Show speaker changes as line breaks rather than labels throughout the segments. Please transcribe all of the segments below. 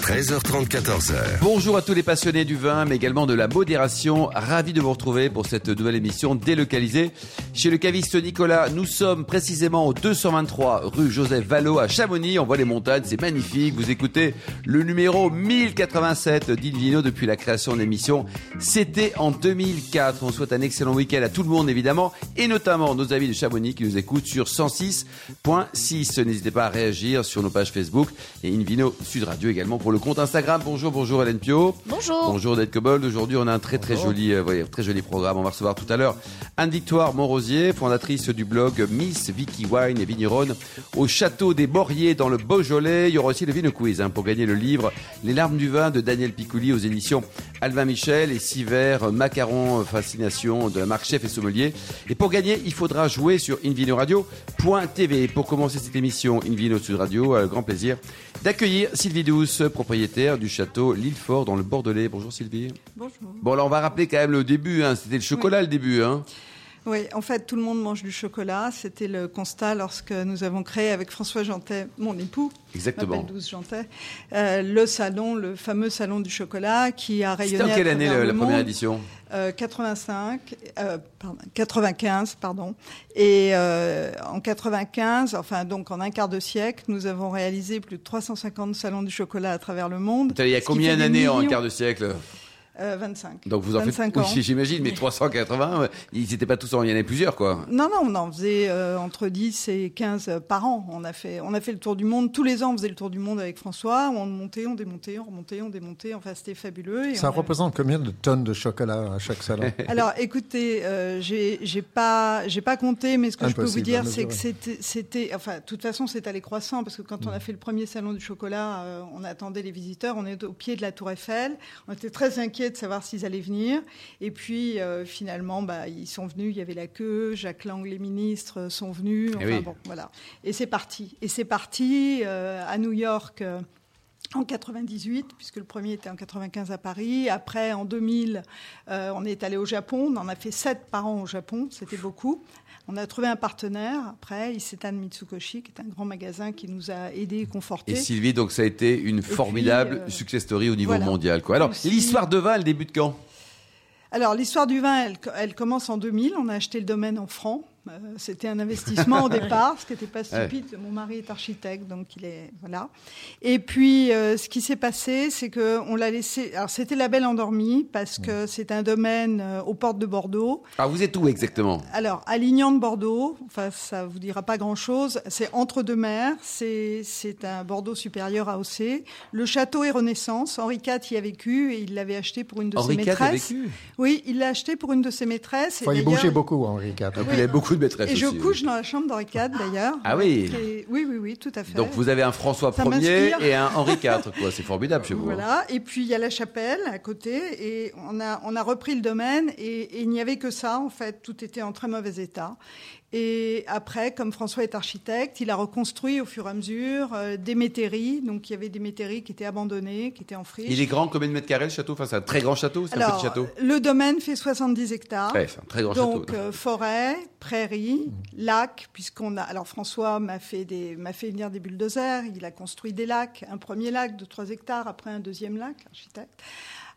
13h30, 14h.
Bonjour à tous les passionnés du vin, mais également de la modération. Ravi de vous retrouver pour cette nouvelle émission délocalisée. Chez le caviste Nicolas, nous sommes précisément au 223 rue Joseph Vallot à Chamonix. On voit les montagnes, c'est magnifique. Vous écoutez le numéro 1087 d'Invino depuis la création de l'émission. C'était en 2004. On souhaite un excellent week-end à tout le monde, évidemment, et notamment nos amis de Chamonix qui nous écoutent sur 106.6. N'hésitez pas à réagir sur nos pages Facebook et Invino Sud Radio également pour le compte Instagram. Bonjour, bonjour Hélène Pio.
Bonjour.
Bonjour Ned Cobold. Aujourd'hui, on a un très très joli, euh, voyez, très joli programme. On va recevoir tout à l'heure Anne-Victoire Montrosier, fondatrice du blog Miss Vicky Wine et Vigneronne au château des Borriers dans le Beaujolais. Il y aura aussi le Vino Quiz hein, pour gagner le livre Les larmes du vin de Daniel Piccoli aux éditions Alvin Michel et six verres macarons fascination de la marque Chef et Sommelier. Et pour gagner, il faudra jouer sur invinoradio.tv. Pour commencer cette émission Invino Sud Radio, euh, grand plaisir d'accueillir Sylvie Douce, propriétaire du château Lillefort dans le Bordelais. Bonjour Sylvie.
Bonjour.
Bon, là, on va rappeler quand même le début. Hein. C'était le chocolat le début. Hein.
Oui, en fait, tout le monde mange du chocolat. C'était le constat lorsque nous avons créé avec François Jantet, mon époux,
Exactement.
Douce Jantet, euh, le salon, le fameux salon du chocolat qui a rayonné.
C'était en quelle année le- la première édition
Euh, 85, euh, pardon, 95, pardon. Et euh, en 95, enfin donc en un quart de siècle, nous avons réalisé plus de 350 salons du chocolat à travers le monde.
Il y a combien d'années en un quart de siècle?
Euh, 25.
Donc vous en faites
25
Oui,
ans.
j'imagine, mais 380, euh, ils n'étaient pas tous en, il y en avait plusieurs quoi.
Non, non, on en faisait euh, entre 10 et 15 par an. On a, fait, on a fait le tour du monde. Tous les ans, on faisait le tour du monde avec François. On montait, on démontait, on remontait, on démontait. Enfin, c'était fabuleux. Et
Ça représente combien de tonnes de chocolat à chaque salon
Alors, écoutez, euh, j'ai pas, j'ai pas compté, mais ce que je peux vous dire, c'est que c'était, enfin, de toute façon, c'est allé croissant parce que quand
Mm.
on a fait le premier salon du chocolat, euh, on attendait les visiteurs. On est au pied de la Tour Eiffel. On était très inquiets de savoir s'ils allaient venir. Et puis, euh, finalement, bah, ils sont venus. Il y avait la queue. Jacques Lang, les ministres, euh, sont venus. Enfin,
Eh oui.
bon, voilà. Et c'est parti. Et c'est parti euh, à New York. En 98, puisque le premier était en 95 à Paris. Après, en 2000, euh, on est allé au Japon. On en a fait sept par an au Japon. C'était beaucoup. On a trouvé un partenaire. Après, Isetan Mitsukoshi, qui est un grand magasin qui nous a aidés et confortés.
Et Sylvie, donc ça a été une formidable
euh,
success story au niveau
voilà.
mondial. Quoi. Alors, l'histoire de vin, elle débute quand?
Alors, l'histoire du vin, elle, elle commence en 2000. On a acheté le domaine en francs. Euh, C'était un investissement au départ, ce qui n'était pas stupide. Mon mari est architecte, donc il est voilà. Et puis, euh, ce qui s'est passé, c'est que on l'a laissé. Alors, c'était la belle endormie parce que c'est un domaine euh, aux portes de Bordeaux.
Ah, vous êtes où exactement?
Alors, à Lignan de Bordeaux, enfin, ça vous dira pas grand-chose. C'est entre deux mers. C'est c'est un Bordeaux supérieur à AOC. Le château est Renaissance. Henri IV y a vécu et il l'avait acheté pour une de
Henri
ses
IV a
maîtresses.
vécu?
Oui, il l'a acheté pour une de ses maîtresses. et
Enfin, il
d'ailleurs-
bougeait beaucoup, Henri IV.
Donc, Il y avait beaucoup de maîtresses
Et je
aussi,
couche
oui.
dans la chambre d'Henri IV, d'ailleurs.
Ah oui.
Et- Oui, oui, oui, tout à fait.
Donc vous avez un François
Ça
Ier et un Henri IV, quoi. C'est formidable chez vous. hein.
Voilà. Et puis il y a la chapelle à côté, et on a on a repris le domaine, et, et il n'y avait que ça en fait. Tout était en très mauvais état. Et après, comme François est architecte, il a reconstruit au fur et à mesure euh, des métairies. Donc il y avait des métairies qui étaient abandonnées, qui étaient en friche.
Il est grand, combien de mètres carrés le château? Enfin, c'est un très grand château, c'est un petit château
le domaine fait 70 hectares.
Ouais, c'est un très grand
Donc
château.
euh, forêt, prairie, lac, puisqu'on a. Alors François m'a fait des, m'a fait venir des bulldozers. Il a construit des lacs, un premier lac de 3 hectares, après un deuxième lac, architecte.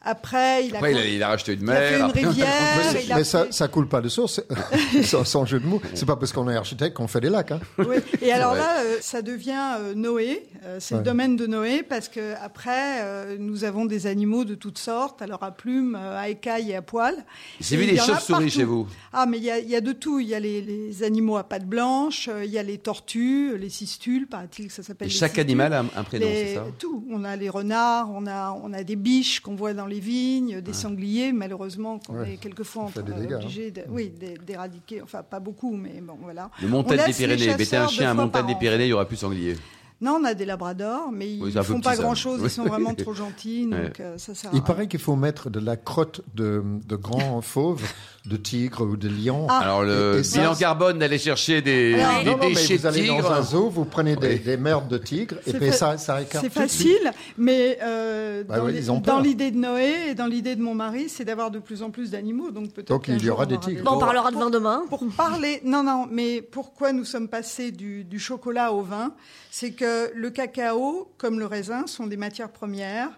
Après, il a.
Après, il
con-
a, il a racheté une
il a fait
mer.
une
après-
rivière.
Mais,
il a
mais ça,
fait-
ça coule pas de source, sans, sans jeu de mots. C'est pas parce qu'on est architecte qu'on fait des lacs. Hein.
Oui. Et alors là, euh, ça devient euh, Noé. Euh, c'est le domaine de Noé parce que après, euh, nous avons des animaux de toutes sortes, alors à plumes, euh, à écailles et à poils.
J'ai vu des chauves-souris chez vous.
Ah, mais il y a, il y a de tout. Il y a les, les animaux à pattes blanches, euh, il y a les tortues, les cistules, paraît-il que ça s'appelle.
Chaque
cistules.
animal a un, un prénom,
Les-
c'est ça?
Tout. On a les renards, on a, on a des biches qu'on voit dans les vignes, des sangliers, malheureusement, qu'on
Ouais.
est quelquefois
hein.
obligé de- oui, d'é- d'éradiquer. Enfin, pas beaucoup, mais bon, voilà.
Le montagne
On
des
les
Pyrénées. Mettez un chien à montagne des. Pyrénées, il y aura plus sanglier.
Non, on a des labradors, mais ils ne font pas grand-chose. Ils sont vraiment trop gentils, donc
Ouais.
euh, ça sert à
Il paraît qu'il faut mettre de la crotte de, de grands fauves de tigre ou de lion.
Ah.
Alors le
Et- et ça,
bilan carbone d'aller chercher des,
Alors,
des
non, non, mais
déchets
vous allez
tigre.
dans un zoo, vous prenez des,
Oui.
des merdes de tigre, et puis
fa-
ça, ça écarte
C'est facile, mais euh,
Bah
dans
oui,
l'idée de Noé et dans l'idée de mon mari, c'est d'avoir de plus en plus d'animaux. Donc peut-être
Donc, il y aura des tigres.
Bon, on
Pour-
parlera de vin demain.
Pour parler, non, non, mais pourquoi nous sommes passés du, du chocolat au vin? C'est que le cacao, comme le raisin, sont des matières premières.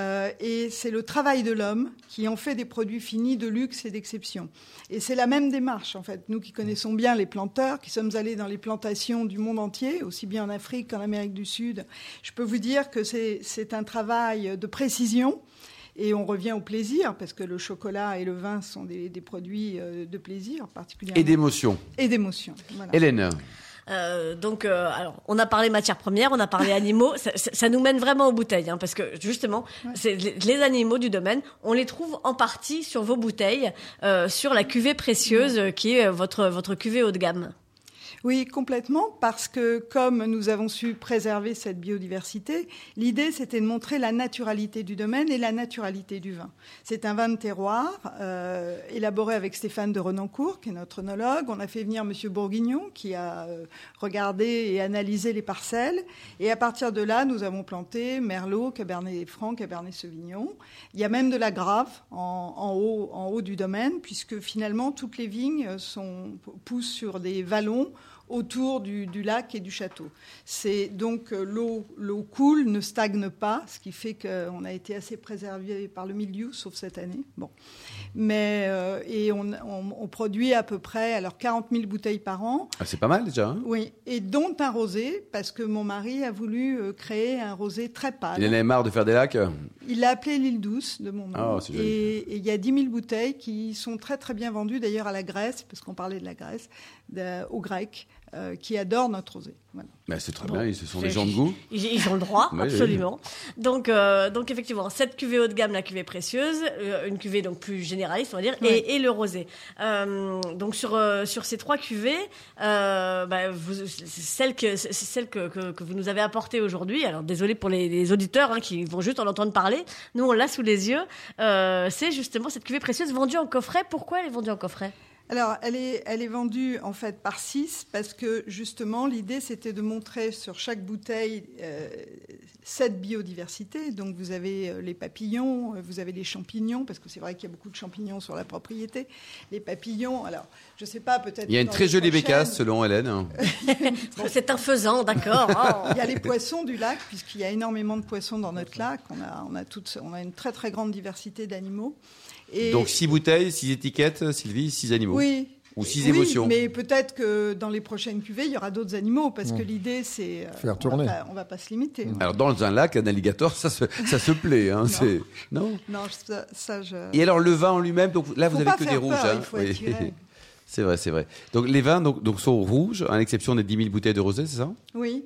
Euh, et c'est le travail de l'homme qui en fait des produits finis de luxe et d'exception. Et c'est la même démarche, en fait. Nous qui connaissons bien les planteurs, qui sommes allés dans les plantations du monde entier, aussi bien en Afrique qu'en Amérique du Sud, je peux vous dire que c'est un travail de précision. Et on revient au plaisir, parce que le chocolat et le vin sont des, des produits euh, de plaisir particulièrement.
Et d'émotion.
Et d'émotion. Voilà.
Hélène,
Euh, donc, euh, alors, on a parlé matières premières, on a parlé animaux. Ça, ça- ça nous mène vraiment aux bouteilles, hein, parce que justement, c'est les, les animaux du domaine, on les trouve en partie sur vos bouteilles, euh, sur la cuvée précieuse qui est votre votre cuvée haut de gamme.
Oui, complètement, parce que comme nous avons su préserver cette biodiversité, l'idée c'était de montrer la naturalité du domaine et la naturalité du vin. C'est un vin de terroir, euh, élaboré avec Stéphane de Renancourt, qui est notre œnologue. On a fait venir Monsieur Bourguignon, qui a euh, regardé et analysé les parcelles. Et à partir de là, nous avons planté Merlot, Cabernet Franc, Cabernet Sauvignon. Il y a même de la grave en, en haut, en haut du domaine, puisque finalement toutes les vignes sont, poussent sur des vallons autour du, du lac et du château. C'est donc euh, l'eau, l'eau coule, ne stagne pas, ce qui fait qu'on a été assez préservé par le milieu, sauf cette année. Bon, mais euh, et on, on- on produit à peu près alors 40 000 bouteilles par an.
Ah, c'est pas mal déjà. hein
Oui, et dont un rosé, parce que mon mari a voulu euh, créer un rosé très pâle.
Il en avait marre de faire des lacs.
Il l'a appelé l'île douce de mon nom.
Ah, joli.
et et il y a 10 000 bouteilles qui sont très très bien vendues d'ailleurs à la Grèce, parce qu'on parlait de la Grèce, de- aux Grecs, euh, qui adorent notre rosé. Voilà.
Mais c'est très
Bon.
bien, ils ce sont des gens de goût.
Ils, ils ont le droit,
Oui,
absolument. Donc, euh, donc effectivement, cette cuvée haut de gamme, la cuvée précieuse, euh, une cuvée donc plus généraliste, on va dire,
Ouais.
et, et le rosé. Euh, donc sur euh, sur ces trois cuvées, euh, bah, vous, celle que celle que, que, que vous nous avez apportée aujourd'hui. Alors désolé pour les, les auditeurs hein, qui vont juste en entendre parler. Nous on l'a sous les yeux. Euh, c'est justement cette cuvée précieuse vendue en coffret. Pourquoi elle est vendue en coffret?
Alors, elle est, elle est vendue en fait par six parce que justement, l'idée c'était de montrer sur chaque bouteille euh, cette biodiversité. Donc, vous avez euh, les papillons, euh, vous avez les champignons, parce que c'est vrai qu'il y a beaucoup de champignons sur la propriété. Les papillons, alors, je sais pas, peut-être.
Il y a une très jolie bécasse selon Hélène.
Bon, C'est un faisan, d'accord. Oh.
Il y a les poissons du lac, puisqu'il y a énormément de poissons dans notre lac. On a, on a, toute, on a une très très grande diversité d'animaux. Et
Donc six bouteilles, six étiquettes, Sylvie, six animaux.
oui.
Ou six
Oui,
émotions.
Mais peut-être que dans les prochaines cuvées, il y aura d'autres animaux, parce que l'idée, c'est. euh,
Faire
on
tourner.
Va pas, on va pas se limiter.
Alors dans un lac, un alligator, ça se, ça se plaît. Hein, c'est- non?
Non, ça, ça, je.
Et alors le vin en lui-même, donc là vous
Faut
avez
pas
que des
faire
rouges.
peur,
hein.
il faut
Oui. C'est vrai, c'est vrai. Donc les vins donc, donc sont rouges, à l'exception des 10 000 bouteilles de rosé, c'est ça?
Oui,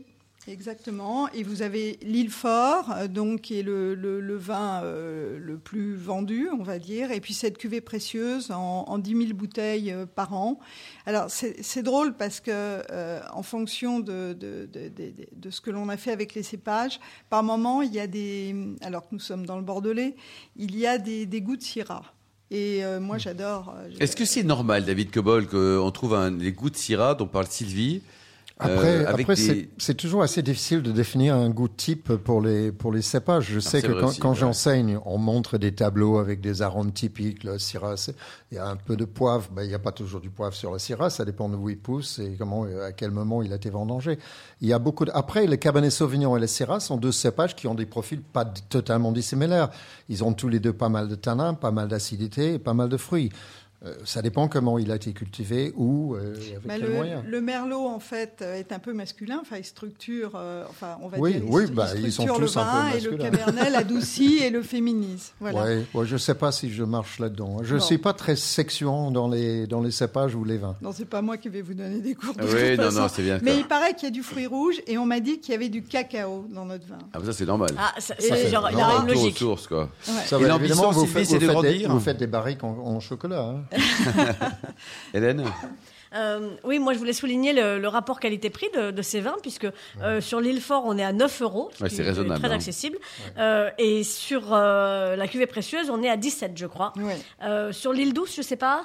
exactement. Et vous avez l'île Fort, euh, donc qui est le, le- le vin euh, le plus vendu, on va dire. Et puis cette cuvée précieuse en, en 10 000 bouteilles euh, par an. Alors c'est drôle parce que euh, en fonction de, de, de, ce que l'on a fait avec les cépages, par moment il y a des, alors que nous sommes dans le Bordelais, il y a des, des goûts de Syrah. Et euh, moi j'adore. euh,
Est-ce que c'est normal, David Cobol, qu'on trouve un, les goûts de Syrah dont parle Sylvie?
Après,
euh, avec
après
des-
c'est- c'est toujours assez difficile de définir un goût type pour les, pour les cépages. Je sais que quand, quand
ouais.
j'enseigne, on montre des tableaux avec des arômes typiques. Le syrah, il y a un peu de poivre. Ben, il n'y a pas toujours du poivre sur la syrah. Ça dépend de où il pousse et comment, à quel moment il a été vendangé. Il y a beaucoup de... Après, les cabernet sauvignon et les syrah sont deux cépages qui ont des profils pas totalement dissimilaires. Ils ont tous les deux pas mal de tanins, pas mal d'acidité et pas mal de fruits. Euh, ça dépend comment il a été cultivé, où, euh, avec
Bah,
quels
le,
moyens.
le merlot, en fait, euh, est un peu masculin. Enfin, il structure, euh, enfin, on va
Oui,
dire, il
oui,
stru-
bah,
il
ils sont
structure le
tous un peu
vin et le cabernet l'adoucit et le féminise. Voilà.
Ouais, ouais, je ne sais pas si je marche là-dedans. Je ne
Bon.
suis pas très section dans les, dans les cépages ou les vins.
Non, c'est pas moi qui vais vous donner des cours. De
Oui,
toute
non,
façon.
non, c'est bien.
Mais il paraît qu'il y a du fruit rouge et on m'a dit qu'il y avait du cacao dans notre vin.
Ah, ça c'est normal.
Ah, ça, ça,
fait
genre, il
Retour aux
logique.
sources, quoi.
Ouais.
Ça
Et
évidemment, vous, faites,
c'est
vous
de
faites des,
grandir.
vous faites des barriques en, en chocolat. hein.
Hélène
Euh, oui, moi je voulais souligner le, le rapport qualité-prix de, de ces vins, puisque euh, sur l'île Fort on est à 9 euros, ce
Ouais,
qui
c'est raisonnable,
très
hein.
accessible, Euh, et sur euh, la cuvée précieuse on est à 17, je crois.
Ouais.
Euh, sur l'île Douce, je sais pas?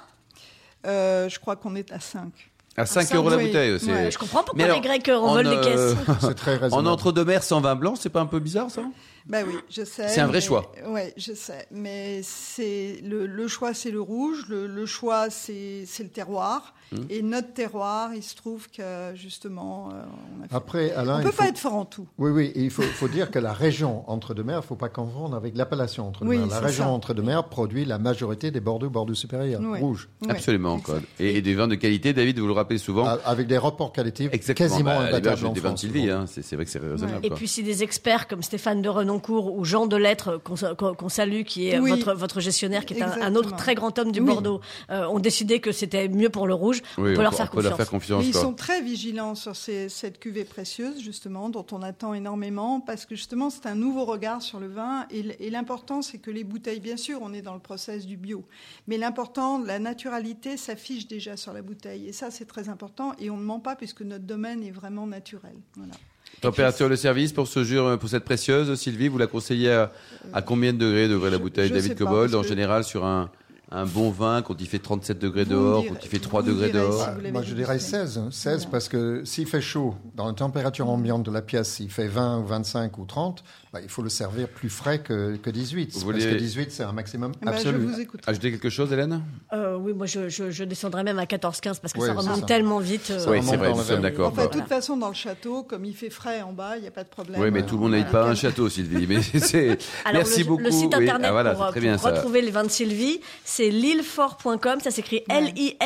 Euh, je crois qu'on est à 5.
À 5
ça,
euros la
oui.
bouteille. c'est-
Ouais,
Je comprends pourquoi
alors,
les Grecs euh, en
en,
des
euh,
caisses.
C'est très
En
raisonnable.
entre-deux-mers sans vin blanc, c'est pas un peu bizarre ça?
Ben oui, je sais.
C'est un vrai
mais-
choix.
Ouais, je sais. Mais c'est le, le choix, c'est le rouge. Le, le choix, c'est c'est le terroir.
Hum.
Et notre terroir, il se trouve que justement, euh, on a fait-
Après, Alain,
on peut
faut-
pas être fort en tout.
Oui, oui, il faut, faut dire que la région Entre-deux-Mers, il ne faut pas confondre avec l'appellation Entre-deux-Mers.
Oui,
la région. Entre-deux-Mers produit la majorité des Bordeaux, Bordeaux supérieurs, rouges,
Absolument. Quoi. Et, et des vins de qualité, David, vous le rappelez souvent.
Avec des rapports qualitatifs
Exactement.
quasiment
bah,
imbattables en
des vins de
France.
Sylvie, hein, c'est vrai que c'est raisonnable.
Et
quoi.
puis si des experts comme Stéphane de Renoncourt ou Jean de Lettres, qu'on sa- qu'on qu'on salue, qui est
Oui.
votre, votre gestionnaire, qui est un, autre très grand homme du
Oui.
Bordeaux, euh, ont décidé que c'était mieux pour le rouge,
Oui,
on peut leur faire
peut leur
confiance.
faire confiance.
Mais ils sont très vigilants sur ces- cette cuvée précieuse, justement, dont on attend énormément, parce que justement, c'est un nouveau regard sur le vin. Et, l'important, c'est que les bouteilles, bien sûr, on est dans le process du bio, mais l'important, la naturalité s'affiche déjà sur la bouteille. Et ça, c'est très important. Et on ne ment pas, puisque notre domaine est vraiment naturel. Voilà.
Température de service pour ce jus, pour cette précieuse, Sylvie, vous la conseillez à, à combien de degrés devrait la bouteille
je
David Cobold, en général, sur un, un bon vin, quand il fait 37 degrés dehors, quand il fait
vous
3
me
degrés dehors.
si
Moi, je dirais 16. hein, 16
Voilà.
parce que s'il fait chaud, dans la température ambiante de la pièce, s'il fait 20 ou 25 ou 30, bah, il faut le servir plus frais que, que 18.
Vous
Parce
voulez-
que 18, c'est un maximum
ben,
absolu.
je vous écoute.
Ajouter quelque chose, Hélène?
Euh, oui, moi je, je, je descendrais même à 14-15 parce que
Ouais,
ça remonte
ça.
tellement vite. euh,
Ça
Oui, c'est vrai, nous sommes d'accord.
Enfin, de
Bon.
toute façon, dans le château, comme il fait frais en bas, il n'y a pas de problème.
Oui, mais tout le monde
Euh,
n'habite pas un château, Sylvie. Mais Merci
le,
beaucoup.
le site internet
ah, voilà,
pour, euh, retrouver les vins de Sylvie, c'est lillefort.com. Ça s'écrit L-I-S-L-E-F-O-R-T.com.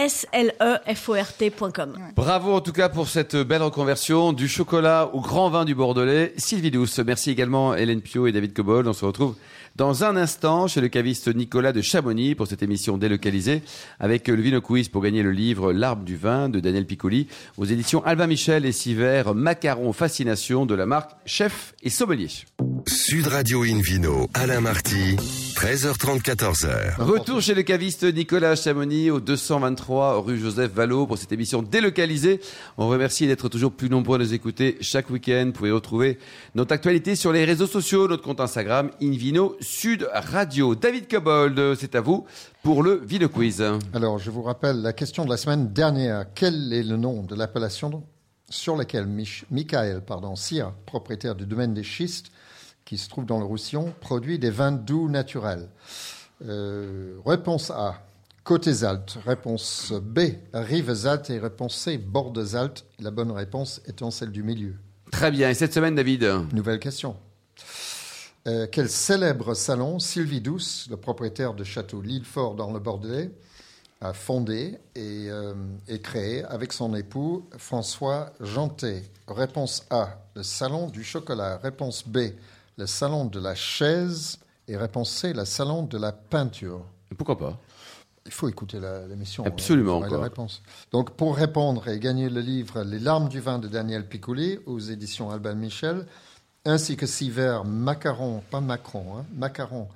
Bravo en tout cas pour cette belle reconversion du chocolat au grand vin du Bordelais. Sylvie Douce, merci également Hélène Pio et David Cobold. On se retrouve dans un instant chez le caviste Nicolas de Chamonix pour cette émission délocalisée avec le Vino Quiz pour gagner le livre L'arbre du vin de Daniel Piccoli aux éditions Albin Michel et Siver Macaron Fascination de la marque Chef et Sommelier.
Sud Radio Invino, Alain Marty, 13h30, 14h.
Retour chez le caviste Nicolas Chamonix au 223 rue Joseph Vallot pour cette émission délocalisée. On remercie d'être toujours plus nombreux à nous écouter chaque week-end. Vous pouvez retrouver notre actualité sur les réseaux sociaux, notre compte Instagram Invino Sud Radio. David Cobold, c'est à vous pour le Vino Quiz.
Alors, je vous rappelle la question de la semaine dernière. Quel est le nom de l'appellation sur laquelle Mich- Michael pardon, Cyr, propriétaire du domaine des schistes, qui se trouve dans le Roussillon, produit des vins doux naturels Euh, Réponse A, Côtes Altes. Réponse B, Rives Altes. Et réponse C, Bordes Altes. La bonne réponse étant celle du milieu.
Très bien. Et cette semaine, David
Nouvelle question. Euh, quel célèbre salon Sylvie Douce, le propriétaire de château Lillefort dans le Bordelais, a fondé et, euh, et créé avec son époux François Jantet? Réponse A, le salon du chocolat. Réponse B, le salon de la chaise. Et réponse C, le salon de la peinture.
Pourquoi pas?
Il faut écouter l'émission.
Absolument,
hein,
quoi.
la réponse. Donc, pour répondre et gagner le livre Les larmes du vin de Daniel Piccoli aux éditions Albin Michel, ainsi que six verres macaron, pas Macron, hein, macaron,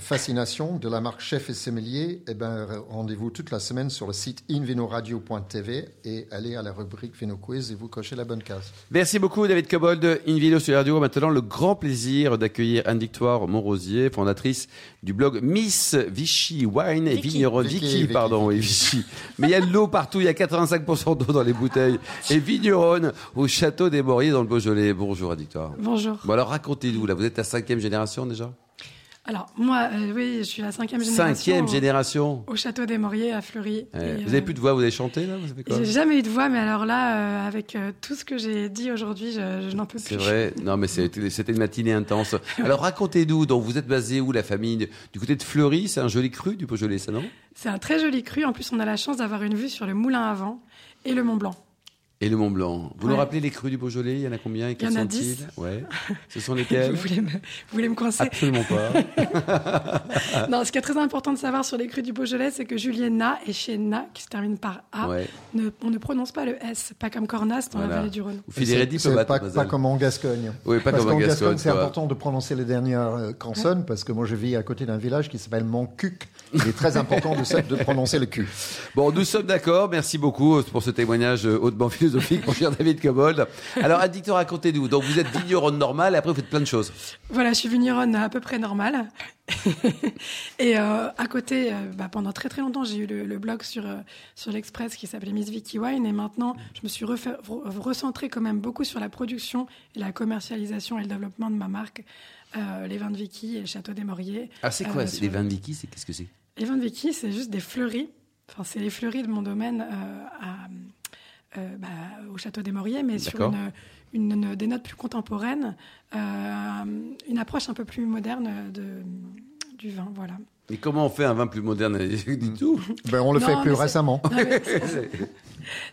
fascination de la marque Chef et Sommelier, eh ben, rendez-vous toute la semaine sur le site invinoradio.tv et allez à la rubrique Vino Quiz et vous cochez la bonne case.
Merci beaucoup David Cobold, Invino sur Radio. Maintenant, le grand plaisir d'accueillir Anne-Victoire Montrosier, fondatrice du blog Miss Vichy Wine et
Vicky.
Vigneron.
Vicky,
Vicky,
Vicky,
pardon, oui, Vichy. Mais il y a de l'eau partout, il y a 85% d'eau dans les bouteilles. Et Vigneron au château des Mauriers dans le Beaujolais. Bonjour Anne-Victoire.
Bonjour.
Bon alors racontez-nous, là, vous êtes la cinquième génération déjà?
Alors, moi, euh, oui, je suis la cinquième génération.
Cinquième
au-
génération
Au château des Mauriers à Fleury.
Vous
euh,
avez plus de voix, vous avez chanté là
J'ai jamais eu de voix, mais alors là, euh, avec euh, tout ce que j'ai dit aujourd'hui, je, je n'en peux plus.
C'est vrai. Non, mais c'était c'était une matinée intense. Alors racontez-nous, donc vous êtes basé où la famille Du côté de Fleury, c'est un joli cru du Beaujolais, ça non?
C'est un très joli cru. En plus, on a la chance d'avoir une vue sur le moulin à vent et le Mont Blanc.
Et le Mont Blanc. Vous nous
Ouais.
rappelez les crus du Beaujolais Il y en a combien et
Il y
quels
en a
sont-ils
dix.
Ouais. Ce sont
Vous
lesquels
voulez me, vous voulez me coincer?
Absolument pas.
Non, ce qui est très important de savoir sur les crus du Beaujolais, c'est que Julienna et Chienna, qui se termine par A,
Ouais.
ne, on ne prononce pas le S, pas comme Cornas dans
Voilà.
la vallée du Rhône.
Vous filez
C'est pas, pas comme en Gascogne.
Oui, pas
Parce
comme en
qu'en
Gascogne.
c'est important de prononcer les dernières euh, consonnes parce que moi je vis à côté d'un village qui s'appelle Montcuq. Il est très important de, de prononcer le cul.
Bon, nous sommes d'accord. Merci beaucoup pour ce témoignage euh, hautement philosophique. Philosophique, mon cher David Cobold. Alors, Addictor, racontez-nous. Donc, vous êtes vigneronne normale et après, vous faites plein de choses.
Voilà, je suis vigneronne à peu près normale. et euh, à côté, euh, bah, pendant très très longtemps, j'ai eu le, le blog sur, euh, sur l'Express qui s'appelait Miss Vicky Wine. Et maintenant, je me suis re- recentrée quand même beaucoup sur la production et la commercialisation et le développement de ma marque, les vins de Vicky et le château des Mauriers.
Ah, c'est quoi Les vins de Vicky, c'est qu'est-ce que c'est?
Les vins de Vicky, c'est juste des fleuris. Enfin, c'est les fleuris de mon domaine à, euh, bah, au château des Mauriers, mais sur une, une- des notes plus contemporaines, euh, une approche un peu plus moderne de, du vin. Voilà.
Et comment on fait un vin plus moderne du tout?
Ben, on le
Non,
fait plus récemment.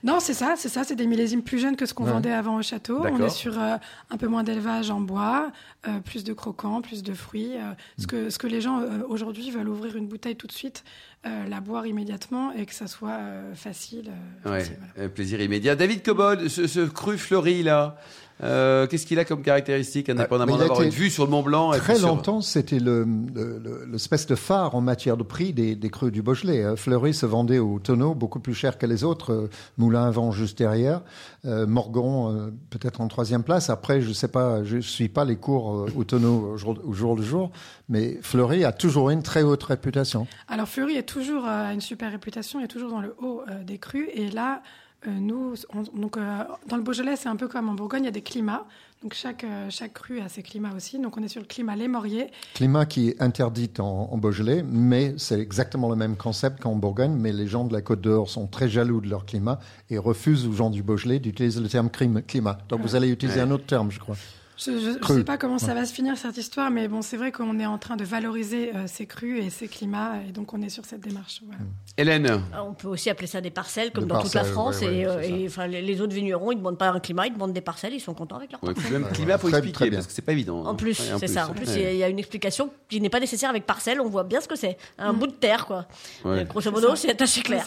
Non, c'est ça, c'est ça, c'est des millésimes plus jeunes que ce qu'on
Ouais.
vendait avant au château. On est sur euh, un peu moins d'élevage en bois, euh, plus de croquants, plus de fruits. euh, ce, que, ce que les gens euh, aujourd'hui veulent ouvrir une bouteille tout de suite, euh, la boire immédiatement et que ça soit euh, facile. euh,
Ouais,
facile, voilà.
plaisir immédiat. David Cobold, ce, ce cru fleuri là, euh, qu'est-ce qu'il a comme caractéristique, indépendamment
Ah, a
d'avoir
été
une vue sur le Mont Blanc et
Très
sur-
longtemps, c'était le, le- le- l'espèce de phare en matière de prix des, des crus du Beaujolais. Euh, Fleury se vendait au tonneau beaucoup plus cher que les autres. Moulin à vent juste derrière. Euh, Morgon euh, peut-être en troisième place. Après, je sais pas, je suis pas les cours euh, au tonneau au jour, au jour le jour, mais Fleury a toujours une très haute réputation.
Alors Fleury est toujours euh, une super réputation, est toujours dans le haut euh, des crus. Et là, euh, nous, on- donc euh, dans le Beaujolais, c'est un peu comme en Bourgogne, il y a des climats. Donc chaque euh, chaque cru a ses climats aussi. Donc on est sur le climat Les Mauriers.
Climat qui est interdit en, en Beaujolais, mais c'est exactement le même concept qu'en Bourgogne. Mais les gens de la Côte d'Or sont très jaloux de leur climat et refusent aux gens du Beaujolais d'utiliser le terme clim- climat. Donc vous allez utiliser
Ouais.
un autre terme, je crois.
Je ne sais pas comment ça va se finir cette histoire, mais bon, c'est vrai qu'on est en train de valoriser euh, ces crus et ces climats, et donc on est sur cette démarche. Voilà.
Hélène,
Euh, On peut aussi appeler ça des parcelles, comme
Des
dans toute la France.
ouais, ouais,
et euh, et, enfin, les, les autres vignerons, ils ne demandent pas un climat, ils demandent des parcelles, ils sont contents avec leur
ouais,
parcelle.
même
Ouais,
climat, faut
très-
expliquer
très bien.
parce que c'est pas évident.
En
hein.
plus, c'est ça. En plus,
ouais.
il y a- il y, a une explication qui n'est pas nécessaire avec parcelle. On voit bien ce que c'est. Un bout de terre, quoi.
Ouais.
Euh, Grosso modo,
C'est
assez clair.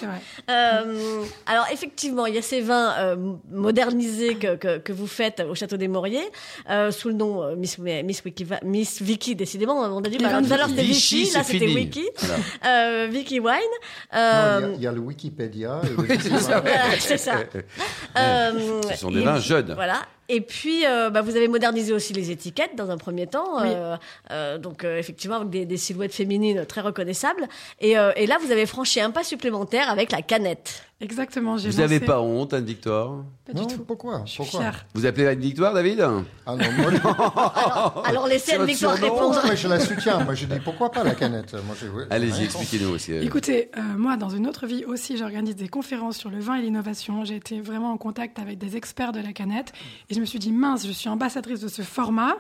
Euh, alors effectivement, il y a ces vins euh, modernisés que, que, que vous faites au château des Mauriers euh, sous le nom euh, Miss, Miss, Wiki, Miss Vicky. Décidément, on a dit bah, tout à l'heure c'était
Vichy,
là c'était. Wiki,
Voilà.
Euh, Vicky Wine.
Non,
Euh,
il, y a, il y a le Wikipédia. et le
c'est ça,
ça. Euh,
Ce sont des
et-
vins jeunes.
Voilà. Et puis, euh, bah, vous avez modernisé aussi les étiquettes dans un premier temps. euh, euh, donc, euh, effectivement, avec des, des silhouettes féminines très reconnaissables. Et, euh, et là, vous avez franchi un pas supplémentaire avec la canette.
Exactement. j'ai
Vous n'avez
lancé-
pas honte, Anne Victoire?
Pas
Non,
du tout.
pourquoi?
Je suis
Pourquoi?
fière.
Vous appelez Anne Victoire, David?
Ah non, moi,
Alors, alors laissez Anne-Victoire
surnom,
répondre.
non, mais je la soutiens. Moi, je dis pourquoi pas la canette?
Allez-y, expliquez-nous aussi. euh.
Écoutez, euh, moi, dans une autre vie aussi, j'organise des conférences sur le vin et l'innovation. J'ai été vraiment en contact avec des experts de la canette. Et je me suis dit, mince, je suis ambassadrice de ce format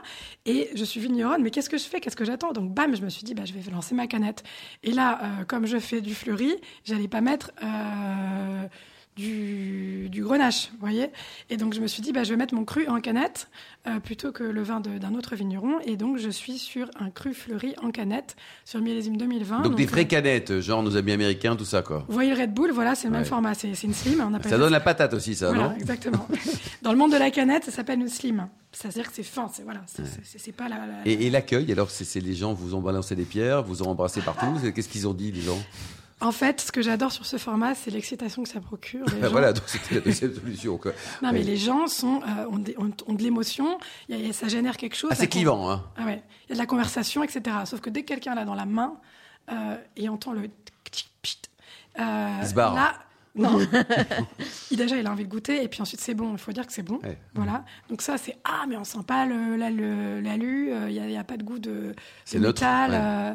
et je suis vigneronne, mais qu'est-ce que je fais? Qu'est-ce que j'attends? Donc, bam, je me suis dit, bah, je vais lancer ma canette. Et là, euh, comme je fais du fleuri, j'allais pas mettre... euh, du, du grenache, vous voyez? Et donc je me suis dit, bah, je vais mettre mon cru en canette euh, plutôt que le vin d'un autre vigneron. Et donc je suis sur un cru fleuri en canette sur millésime 2020.
Donc des
euh,
vraies canettes, genre nos amis américains, tout ça quoi.
vous voyez le Red Bull, voilà, c'est le
Ouais.
même format, c'est une slim. On appelle
Ça donne la patate aussi, ça,
voilà,
non?
exactement. Dans le monde de la canette, ça s'appelle une slim. C'est-à-dire que c'est fin, c'est voilà, c'est pas la. la-
Et, et l'accueil, alors c'est les gens vous ont balancé des pierres, vous ont embrassé partout. c'est- Qu'est-ce qu'ils ont dit, les gens?
En fait, ce que j'adore sur ce format, c'est l'excitation que ça procure. Les gens-
Voilà, donc c'était la deuxième solution. Quoi.
Non, mais les gens sont, euh, ont, des- ont- ont de l'émotion, ça génère quelque chose.
Ah, c'est clivant, hein
Ah ouais, il y a de la conversation, etc. Sauf que dès que quelqu'un l'a dans la main euh, et entend le euh,
Il se barre.
Là, non. il, déjà, il a envie de goûter et puis ensuite c'est bon. Il faut dire que c'est bon.
Ouais.
Voilà. Donc ça, c'est ah, mais on sent pas l'alu. euh, Il n'y a, il y a pas de goût de,
C'est
de
neutre,
métal.
ouais.
euh,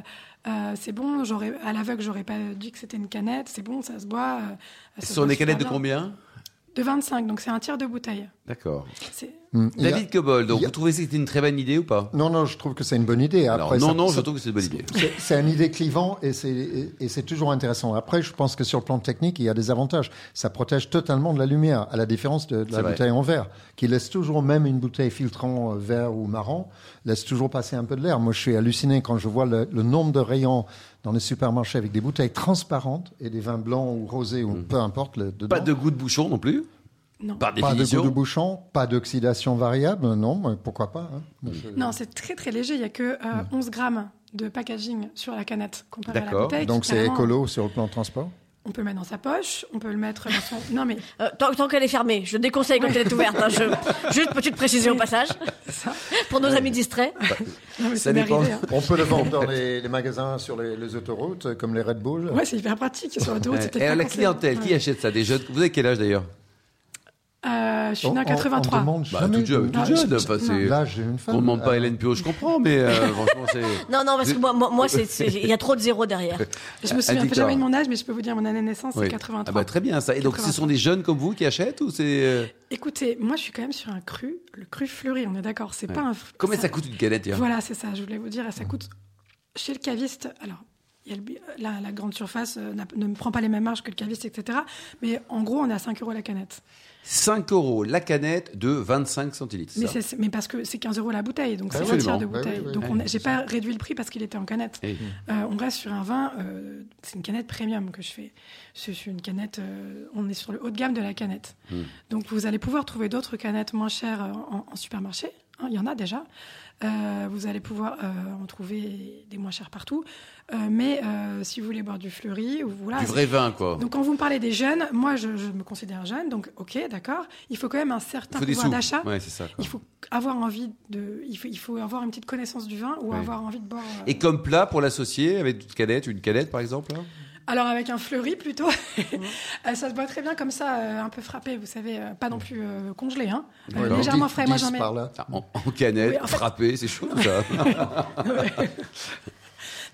euh, c'est bon. J'aurais à l'aveugle, j'aurais pas dit que c'était une canette. C'est bon, ça se boit. euh, ça
Ce
se
sont
boit
des canettes de
bien.
combien?
De 25. Donc c'est un tiers de bouteille.
D'accord.
A-
David Cobold, donc
a-
vous trouvez que c'était une très bonne idée ou pas?
Non, non, je trouve que c'est une bonne idée.
Alors
Après,
non,
ça-
non,
ça-
je trouve que c'est une bonne idée.
C'est- C'est une idée clivant et c'est et- et c'est toujours intéressant. Après, je pense que sur le plan technique, il y a des avantages. Ça protège totalement de la lumière, à la différence de, la
vrai.
bouteille en verre, qui laisse toujours même une bouteille filtrant euh, vert ou marron, laisse toujours passer un peu de l'air. Moi, je suis halluciné quand je vois le, le nombre de rayons dans les supermarchés avec des bouteilles transparentes et des vins blancs ou rosés ou peu importe le, dedans.
Pas de goût de bouchon non plus?
Non.
Par
Pas de goût de bouchon, pas d'oxydation variable, non, mais pourquoi pas hein. Je-
Non, c'est très très léger. Il y a que euh,
Hmm.
11 grammes de packaging sur la canette comparé à la bouteille.
Donc c'est
carrément-
écolo sur le plan transport?
On peut le mettre dans sa poche, on peut le mettre dans son. Non mais
Euh, tant tant qu'elle est fermée, je déconseille quand elle est ouverte. hein, je- Juste petite précision au passage,
ça.
pour nos amis distraits.
Non, mais
Ça dépend.
arrivé. hein.
On peut le vendre dans les, les magasins sur les, les autoroutes, comme les Red Bull.
Ouais, c'est hyper pratique sur l'autoroute.
Et
pas
la clientèle, qui achète ça Des jeunes? Vous avez quel âge d'ailleurs?
Euh, Je suis
On-
né en
on-
83.
On demande
Bah,
jamais
toute jeune.
Ah,
jeune,
je-
enfin,
je-
c'est-
Là, j'ai une femme.
On ne demande pas
euh,
Hélène Pio, je comprends, mais euh, franchement, c'est.
Non, non, parce que moi, moi, moi, c'est- c'est- il y a trop de zéros derrière.
Je me souviens
Victor.
jamais de mon âge, mais je peux vous dire mon année de naissance,
Oui.
c'est 83.
Ah bah, très bien ça. Et donc, ce
83.
sont des jeunes comme vous qui achètent ou c'est.
Écoutez, moi je suis quand même sur un cru, le cru fleuri, on est d'accord. C'est
Ouais.
pas un.
Combien ça coûte une canette d'ailleurs
Voilà, c'est ça, je voulais vous dire. Ça coûte. Chez le caviste, alors, il y a le bi- la, la grande surface euh, ne prend pas les mêmes marges que le caviste, etc. Mais en gros, on est à 5 euros la canette.
5 euros la canette de 25 centilitres.
Mais,
ça.
parce que c'est 15 euros la bouteille, donc c'est
Absolument.
un tiers de
Bah oui,
bouteille.
oui,
donc
oui.
on a- j'ai pas réduit le prix parce qu'il était en canette. Euh, on reste sur un vin, euh, c'est une canette premium que je fais. C'est une canette, euh, on est sur le haut de gamme de la canette.
Hmm.
Donc vous allez pouvoir trouver d'autres canettes moins chères en, en supermarché. hein, Il y en a déjà. Euh, vous allez pouvoir euh, en trouver des moins chères partout. Euh, mais si vous voulez boire du fleuri, voilà.
Du vrai vin, quoi.
Donc quand vous me parlez des jeunes, moi je, je me considère jeune, donc ok, d'accord. Il faut quand même un certain pouvoir d'achat.
Ouais.
Il faut avoir envie de, il faut, il faut avoir une petite connaissance du vin ou
Ouais.
avoir envie de boire.
Et comme plat pour l'associer avec une canette, une canette par exemple hein
Alors avec un fleuri plutôt, Euh, ça se boit très bien comme ça, euh, un peu frappé, vous savez, euh, pas non plus euh, congelé, hein, Euh, légèrement frais. Moi j'en mets.
par là.
Ah, en, en canette,
Oui, en fait-
frappé, c'est chaud ça.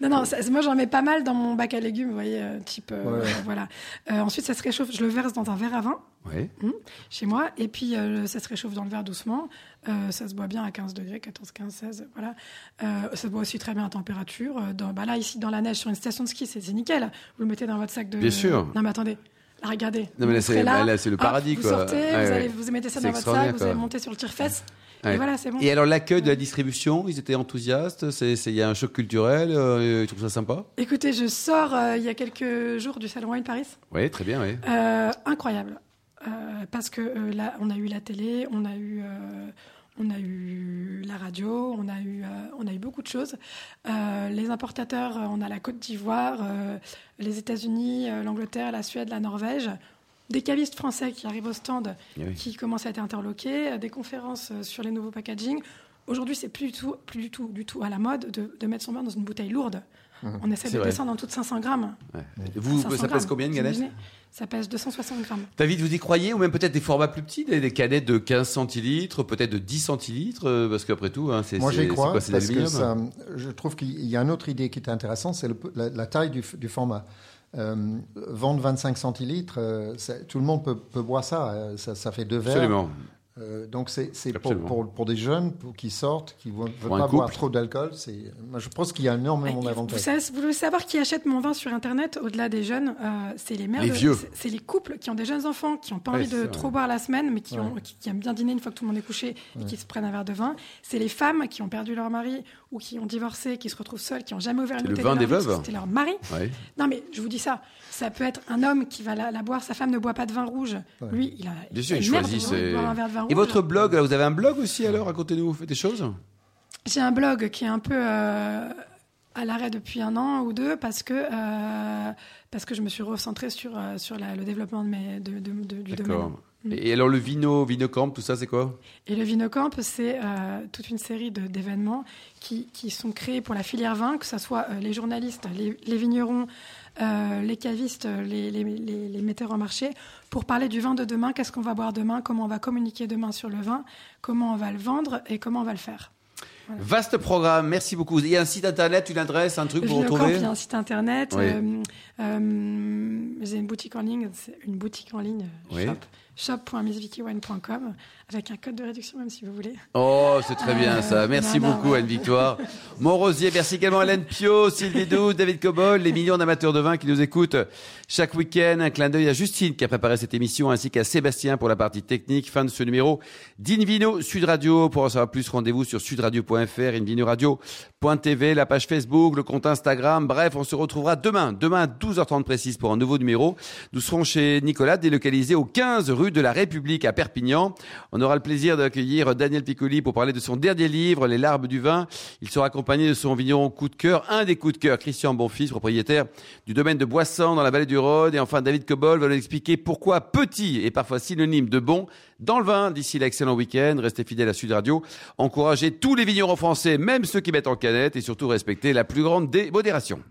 Non non, ça- moi j'en mets pas mal dans mon bac à légumes, vous voyez, euh, type euh,
Ouais.
voilà. Euh, ensuite ça se réchauffe, je le verse dans un verre à vin
ouais.
chez moi, et puis euh, ça se réchauffe dans le verre doucement. Euh, ça se boit bien à 15 degrés, 14, 15, 16, voilà. Euh, ça se boit aussi très bien à température. Euh, Dans, bah là ici dans la neige sur une station de ski, c'est c'est nickel. Vous le mettez dans votre sac de.
Bien sûr.
Non mais attendez. Là, regardez.
Non, mais là, c'est-
serez
là, c'est le
hop,
paradis,
vous sortez,
Ouais,
vous, allez, vous mettez ça dans votre sac, vous allez monter sur le tire-fesse.
Ouais.
Et voilà, c'est bon.
Et alors l'accueil de la distribution, ils étaient enthousiastes. C'est, c'est- il y a un choc culturel. euh, ils trouvent ça sympa?
Écoutez, je sors euh, il y a quelques jours du Salon Wine Paris.
Oui, très bien, oui.
Euh, incroyable. Euh, parce que euh, là, on a eu la télé, on a eu, euh, on a eu la radio, on a eu, euh, on a eu beaucoup de choses. Euh, les importateurs, euh, on a la Côte d'Ivoire, euh, les États-Unis, euh, l'Angleterre, la Suède, la Norvège. Des cavistes français qui arrivent au stand,
oui.
qui commencent à être interloqués, des conférences sur les nouveaux packaging. Aujourd'hui, c'est plus du tout, plus du tout, du tout à la mode de, de mettre son vin dans une bouteille lourde. On essaie de
vrai.
descendre en tout de 500 grammes.
Ouais. Vous,
500
ça pèse
grammes,
combien une
imaginez Ça pèse 260 grammes.
David, vous y croyez Ou même peut-être des formats plus petits, des, des canettes de 15 centilitres, peut-être de 10 centilitres euh, Parce qu'après tout, hein, c'est,
Moi,
c'est,
j'y crois
quoi C'est
parce que ça, je trouve qu'il y a une autre idée qui est intéressante, c'est le- la, la taille du, format. Euh, vendre 25 centilitres, euh, tout le monde peut, peut boire ça, euh, ça. ça fait deux verres.
Absolument.
Euh, donc c'est c'est pour, pour, pour des jeunes pour, qui sortent, qui ne veulent pas boire trop d'alcool. je pense qu'il y a énormément
Vous,
d'avantages.
vous voulez savoir qui achète mon vin sur Internet au-delà des jeunes euh, C'est les mères, c'est- c'est les couples qui ont des jeunes enfants, qui n'ont pas
Ouais,
envie de
ça,
trop
ouais.
boire la semaine, mais qui,
Ouais.
ont, qui, qui aiment bien dîner une fois que tout le monde est couché et qui se prennent un verre de vin. C'est les femmes qui ont perdu leur mari ou qui ont divorcé, qui se retrouvent seules, qui n'ont jamais ouvert une
C'est le
bouteille
vin
de
des veuves.
C'était leur mari.
Ouais.
Non, mais je vous dis ça. Ça peut être un homme qui va la, la boire. Sa femme ne boit pas de vin rouge. Lui, il a.
Bien sûr,
il
et-
boire un verre de vin
Et
rouge.
votre blog, là, vous avez un blog aussi alors Racontez-nous, vous faites des choses?
J'ai un blog qui est un peu euh, à l'arrêt depuis un an ou deux parce que, euh, parce que je me suis recentrée sur, euh, sur la- le développement de mes, de, de- de- du domaine.
D'accord. Et alors le vino, Vinocamp, tout ça, c'est quoi?
Et le Vinocamp, c'est euh, toute une série d'événements qui, qui sont créés pour la filière vin, que ce soit euh, les journalistes, les, les vignerons, euh, les cavistes, les, les, les- metteurs en marché, pour parler du vin de demain, qu'est-ce qu'on va boire demain, comment on va communiquer demain sur le vin, comment on va le vendre et comment on va le faire?
Vaste programme, merci beaucoup. Il y a un site internet, une adresse, un truc pour retrouver?
il y a un site internet.
Oui.
J'ai une boutique en ligne, une boutique en ligne,
Oui.
shop, shop.missvickywine.com, avec un code de réduction même si vous voulez.
Oh, c'est très bien ça. Merci
non, non,
beaucoup
ouais.
Anne-Victoire. Montrosier, merci également Hélène Pio, Sylvie Doux, David Cobol, les millions d'amateurs de vin qui nous écoutent chaque week-end. Un clin d'œil à Justine qui a préparé cette émission ainsi qu'à Sébastien pour la partie technique. Fin de ce numéro d'Invino Sud Radio. Pour en savoir plus, rendez-vous sur sudradio.fr, invinoradio.tv, la page Facebook, le compte Instagram. Bref, on se retrouvera demain, demain à 12h30 précise pour un nouveau numéro. Nous serons chez Nicolas, délocalisé au 15 rue rue de la République à Perpignan. On aura le plaisir d'accueillir Daniel Piccoli pour parler de son dernier livre, Les larmes du vin. Il sera accompagné de son vigneron coup de cœur, un des coups de cœur, Christian Bonfils, propriétaire du domaine de Boissan dans la vallée du Rhône. Et enfin, David Cobol va nous expliquer pourquoi petit est parfois synonyme de bon dans le vin. D'ici l'excellent week-end, restez fidèles à Sud Radio. Encouragez tous les vignerons français, même ceux qui mettent en canette et surtout respectez la plus grande des modérations.